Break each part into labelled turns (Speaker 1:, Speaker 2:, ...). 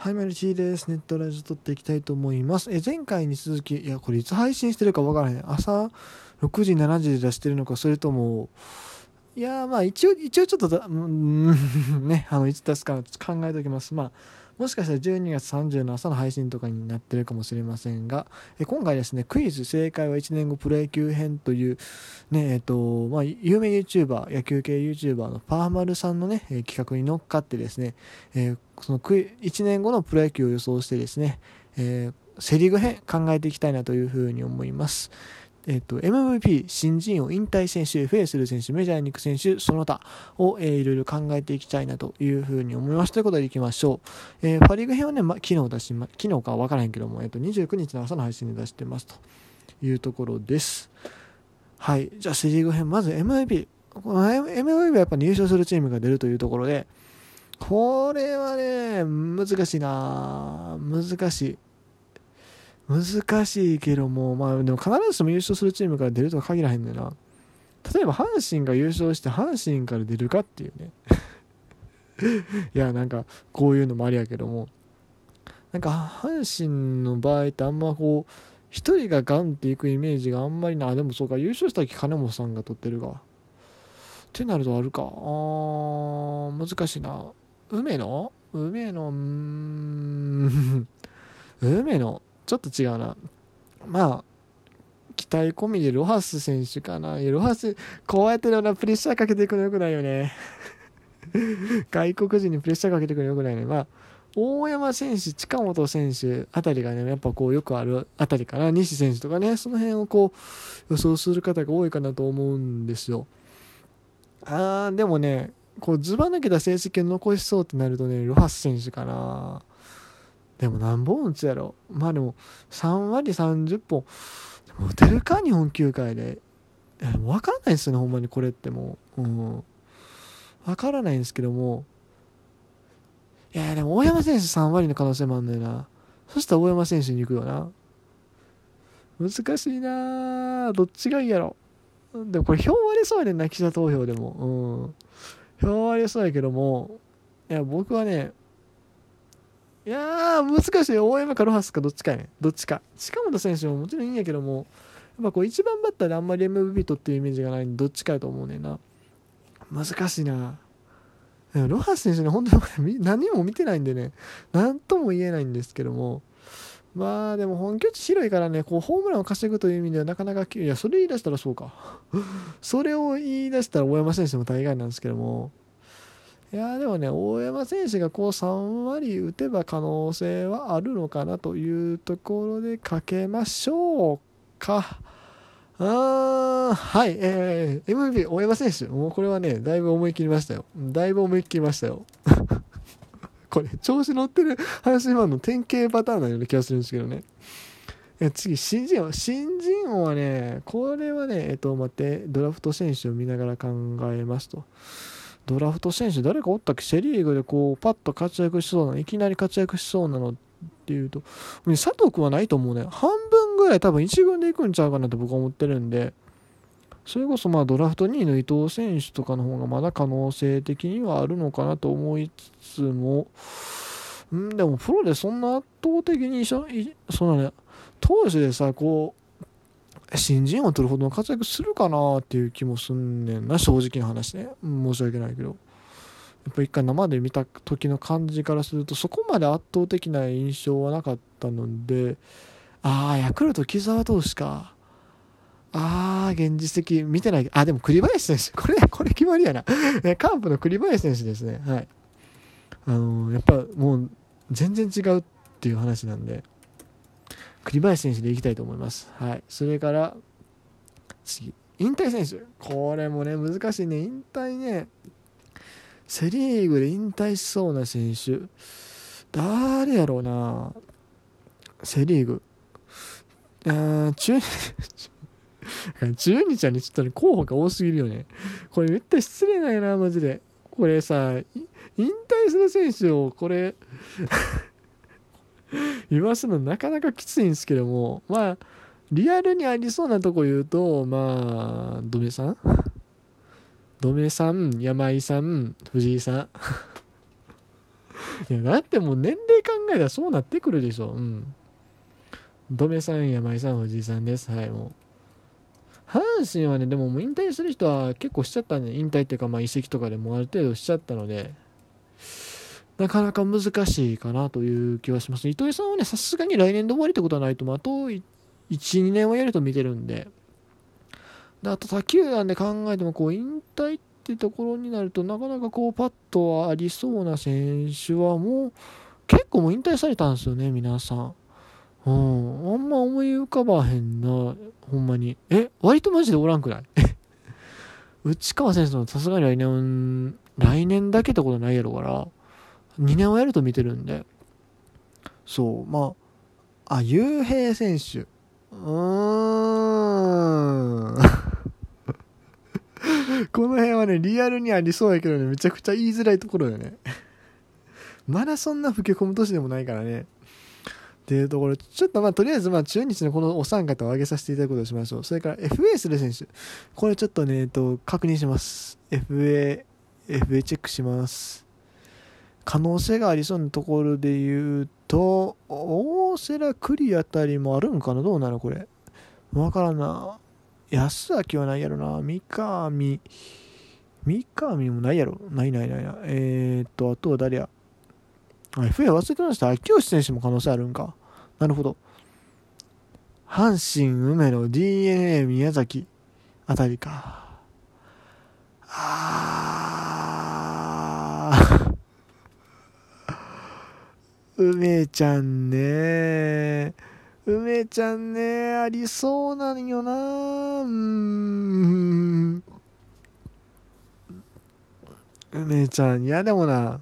Speaker 1: はい、マルチーです。ネットラジオ撮っていきたいと思います。え、前回に続き、いや、これいつ配信してるかわからへん。朝6時、7時で出してるのか、それとも、いやまあ一応、一応ちょっとだ、うん、ね、あの、いつ出すか考えておきます。まあ、もしかしたら12月30の朝の配信とかになってるかもしれませんが、え今回ですね、クイズ正解は1年後プロ野球編という、ね、えっ、と、まあ、有名 YouTuber、野球系 YouTuber のパーマルさんのね、え企画に乗っかってですね、えー、そのクイ1年後のプロ野球を予想してですね、えー、セリーグ編考えていきたいなというふうに思います。えっと、MVP、新人王、引退選手、フェイスル選手、メジャーに行く選手、その他を、えー、いろいろ考えていきたいなというふうに思います。ということでいきましょう。えー、パリーグ編はね、ま、昨日出しま、昨日かわからへんけども、えっと、29日の朝の配信で出してますというところです。はい。じゃあ、セリーグ編、まず MVP。この MVP はやっぱり優勝するチームが出るというところで、これはね、難しいな難しい。難しいけども、まあでも必ずしも優勝するチームから出るとは限らへんねんな。例えば阪神が優勝して阪神から出るかっていうね。いや、なんかこういうのもありやけども。なんか阪神の場合ってあんまこう、一人がガンっていくイメージがあんまりな。でもそうか、優勝した時金本さんが取ってるが。ってなるとあるか。あー、難しいな。梅野梅野、うん。梅野。ちょっと違うな。まあ、期待込みでロハス選手かな。いや、ロハス、こうやってなプレッシャーかけていくのよくないよね。外国人にプレッシャーかけていくのよくないね。まあ、大山選手、近本選手あたりがね、やっぱこうよくあるあたりかな。西選手とかね、その辺をこう予想する方が多いかなと思うんですよ。あー、でもね、こうずば抜けた成績を残しそうってなるとね、ロハス選手かな。でも何本打つやろ。まあでも3割30本打てるか日本球界で。分からないですよねほんまに。これってもう、うん、分からないんですけども。いやでも大山選手3割の可能性もあるんだよな。そしたら大山選手に行くよな。難しいな。どっちがいいやろ。でもこれ票割れそうやねんな記者投票でも。うん。票割れそうやけどもいや僕はねいやー、難しい。大山かロハスかどっちかやねどっちか。近本選手ももちろんいいんやけども、やっぱこう一番バッターであんまり MVP 取っていうイメージがないんで、どっちかやと思うねんな。難しいな。ロハス選手ね、本当に何も見てないんでね、なんとも言えないんですけども、まあでも本拠地広いからね、こうホームランを稼ぐという意味ではなかなか、いや、それ言い出したらそうか。それを言い出したら大山選手も大概なんですけども、いやでもね、大山選手がこう3割打てば可能性はあるのかなというところでかけましょうか。あーはい、えー、MVP 大山選手、もうこれはね、だいぶ思い切りましたよ。だいぶ思い切りましたよ。これ、調子乗ってる阪神ファンの典型パターンのような気がするんですけどね。次、新人王。新人王はね、これはね、えっと、待って、ドラフト選手を見ながら考えますと。ドラフト選手誰かおったっけ？セ・リーグでこうパッと活躍しそうないきなり活躍しそうなのっていうと佐藤君はないと思うね半分ぐらい多分1軍で行くんちゃうかなと僕は思ってるんでそれこそまあドラフト2位の伊藤選手とかの方がまだ可能性的にはあるのかなと思いつつもんでもプロでそんな圧倒的にそのね投手でさこう新人を取るほどの活躍するかなっていう気もすんねんな正直な話ね。申し訳ないけど。やっぱ一回生で見た時の感じからするとそこまで圧倒的な印象はなかったのでああヤクルト木澤投手か。ああ現実的見てないあでも栗林選手 これこれ決まりやなカープの栗林選手ですねはいあのー、やっぱもう全然違うっていう話なんで栗林選手でいきたいと思います。はい。それから、次。引退選手。これもね、難しいね。引退ね。セ・リーグで引退しそうな選手。誰やろうな。セ・リーグ。あ中、中はね、ちょっとね、候補が多すぎるよね。これめっちゃ失礼だよな、マジで。これさ、引退する選手を、これ 言わすのなかなかきついんですけども、まあ、リアルにありそうなとこ言うと、まあ、ドメさん？ドメさん、山井さん、藤井さん。いやだってもう年齢考えたらそうなってくるでしょうんドメさん山井さん藤井さんですはいもう阪神はねでももう引退する人は結構しちゃったんで引退っていうかまあ移籍とかでもある程度しちゃったのでなかなか難しいかなという気はします。糸井さんはね、さすがに来年で終わりってことはないと思う。あと1、2年はやると見てるんで。であと他球団で考えても、こう、引退ってところになると、なかなかこう、パッとありそうな選手はもう、結構もう引退されたんですよね、皆さん。うん、あんま思い浮かばへんな、ほんまに。え、割とマジでおらんくない？内川選手のさすがに来年、来年だけってことないやろから、2年はやると見てるんで、そう、まあ、あ、雄平選手。うーん。この辺はね、リアルにありそうやけどね、めちゃくちゃ言いづらいところよね。まだそんな老け込む年でもないからね。っていうところ、ちょっとまあ、とりあえずまあ、中日のこのお三方を挙げさせていただくことをしましょう。それから FA する選手。これちょっとね、えっと、確認します。FA、FA チェックします。可能性がありそうなところで言うと、大瀬良栗あたりもあるんかな？どうなのこれ？わからんな。安明はないやろな。三上、三上もないやろ？ないないないない。えー、っと、あとは誰や？FA 忘れてました。秋吉選手も可能性あるんか。なるほど。阪神、梅野、DNA、宮崎あたりか。あー。梅ちゃんね。梅ちゃんね、ありそうなんよな。うん。梅ちゃん、いやでもな、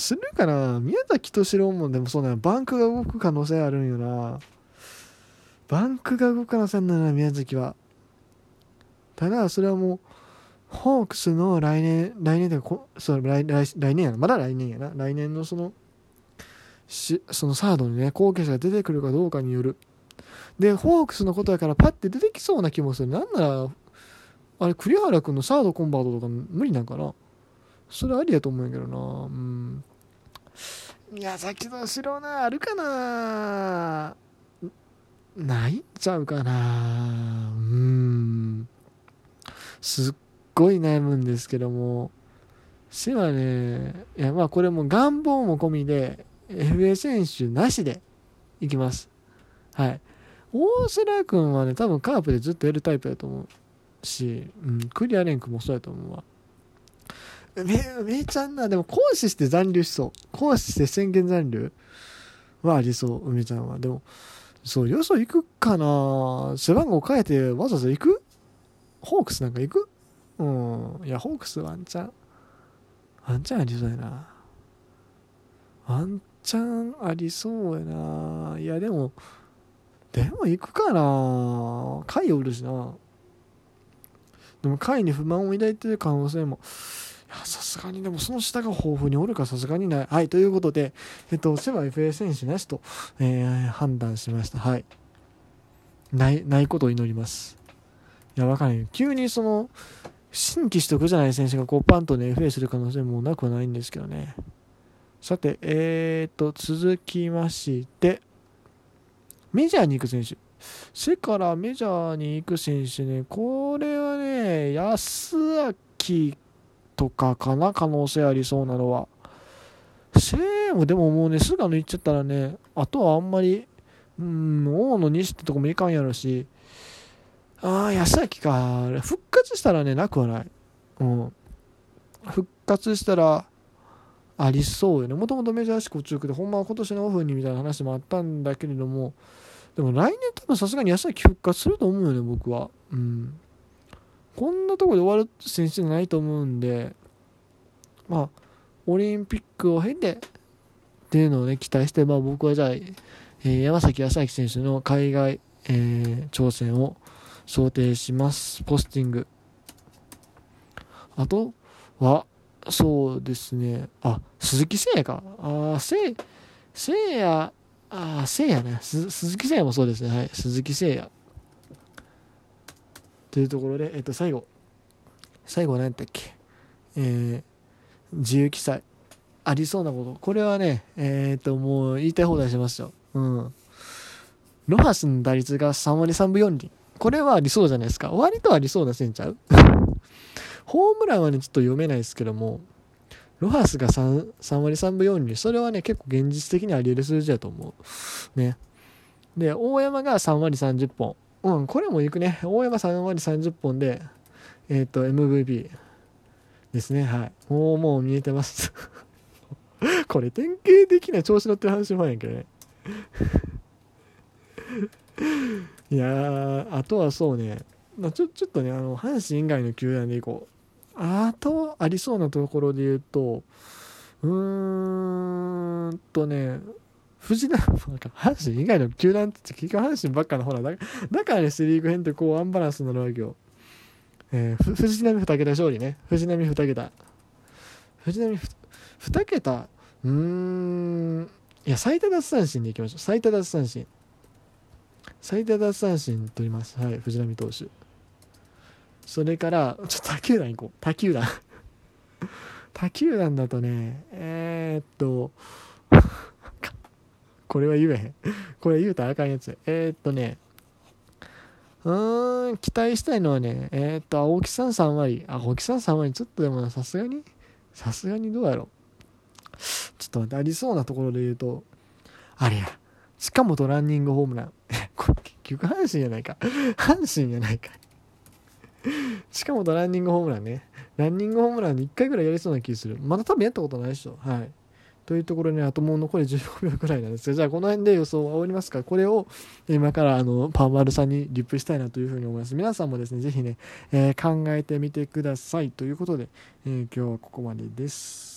Speaker 1: するかな？宮崎敏郎もでもそうなバンクが動く可能性あるんよな。バンクが動く可能性あるんだな、宮崎は。ただ、それはもう、ホークスの来年、来年でこ、そう来来来年やな。まだ来年やな。来年のその、しそのサードにね後継者が出てくるかどうかによるでホークスのことやからパッて出てきそうな気もするなんならあれ栗原君のサードコンバートとか無理なんかな？それありやと思うんやけどな。うん。宮崎の後ろなあるかな。ないんちゃうかな。うん。すっごい悩むんですけども。背はね。いやまあこれも願望も込みで FA 選手なしでいきます。はい。大瀬良君はね、多分カープでずっとやるタイプだと思うし、うん、クリアレンクもそうやと思うわ。め、めちゃんな、でも講師して残留しそう。講師して宣言残留はありそう、梅ちゃんは。でも、そう、よそ行くかな背番号変えてわざわざ行く？ホークスなんか行く？うん。いや、ホークスワンチャン、ワンチャンありそうやな。ワンチャンありそうやな。いや、でも、でも行くかな。貝おるしな。でも貝に不満を抱いてる可能性も。さすがにでもその下が豊富におるかさすがにない。はい、ということで、えっと、セバ FA 選手なしと、えー、判断しました。はい。ない、ないことを祈ります。いや、わかんない。急にその、新規取得じゃない選手がこうパンとね、FA する可能性もなくはないんですけどね。さて、えーと、続きまして、メジャーに行く選手。背からメジャーに行く選手ね、これはね、安明とかかな、可能性ありそうなのは。セーもでももうね、菅野行っちゃったらね、あとはあんまり、うん、大野西ってとこもいかんやろし、ああ、安明か。復活したらね、なくはない。うん。復活したら、ありそうよねもともとメジャー志向中でほんまは今年のオフにみたいな話もあったんだけれどもでも来年多分さすがに安崎復活すると思うよね僕はうんこんなとこで終わる選手じゃないと思うんでまあオリンピックを経てっていうのをね期待して、まあ、僕はじゃあ、えー、山崎康明選手の海外、えー、挑戦を想定しますポスティングあとはそうですね。あ、鈴木誠也か。あ、せ、誠也、あ、誠也ね。鈴木誠也もそうですね。はい。鈴木誠也。というところで、えっと、最後。最後何やったっけ？えー、自由記載。ありそうなこと。これはね、えっ、と、もう言いたい放題しますよ。うん。ロハスの打率が3割3分4厘。これはありそうじゃないですか。割とありそうな線ちゃう？ホームランはね、ちょっと読めないですけども、ロハスが 3, 3割3分4厘。それはね、結構現実的にあり得る数字だと思う。ね。で、大山が3割30本。うん、これもいくね。大山3割30本で、えっ、ー、と、MVP ですね。はい。もう、もう見えてます これ典型的な調子乗ってる話もあるんやけどね。いや、あとはそうね、まあ、ちょちょっとね、あの、阪神以外の球団でいこう。あと、ありそうなところで言うと、うーんとね、藤浪、阪神以外の球団って結局阪神ばっかのほら、だだからね、セ・リーグ編ってこうアンバランスになるわけよ。えー、藤浪2桁勝利ね。藤浪2桁。藤浪2桁、うーん、いや、最多奪三振でいきましょう。最多奪三振。最多奪三振取ります。はい、藤浪投手。それから、ちょっと他球団行こう。他球団他球団だとね、えー、っと、これは言えへん。これ言うたらあかんやつ。えー、っとね、うーん、期待したいのはね、えー、っと、青木さん3割。青木さん3割、ちょっとでもさすがに、さすがにどうやろちょっと待って、ありそうなところで言うと、あれや、近本ランニングホームラン。これ結局阪神やないか。阪神やないか。近本ランニングホームランね。ランニングホームランで1回ぐらいやりそうな気する。まだ多分やったことないでしょ。はい。というところに、あともう残り15秒くらいなんですが、じゃあこの辺で予想を終わりますかこれを今からあのパンワルさんにリップしたいなというふうに思います。皆さんもですね、ぜひね、えー、考えてみてください。ということで、えー、今日はここまでです。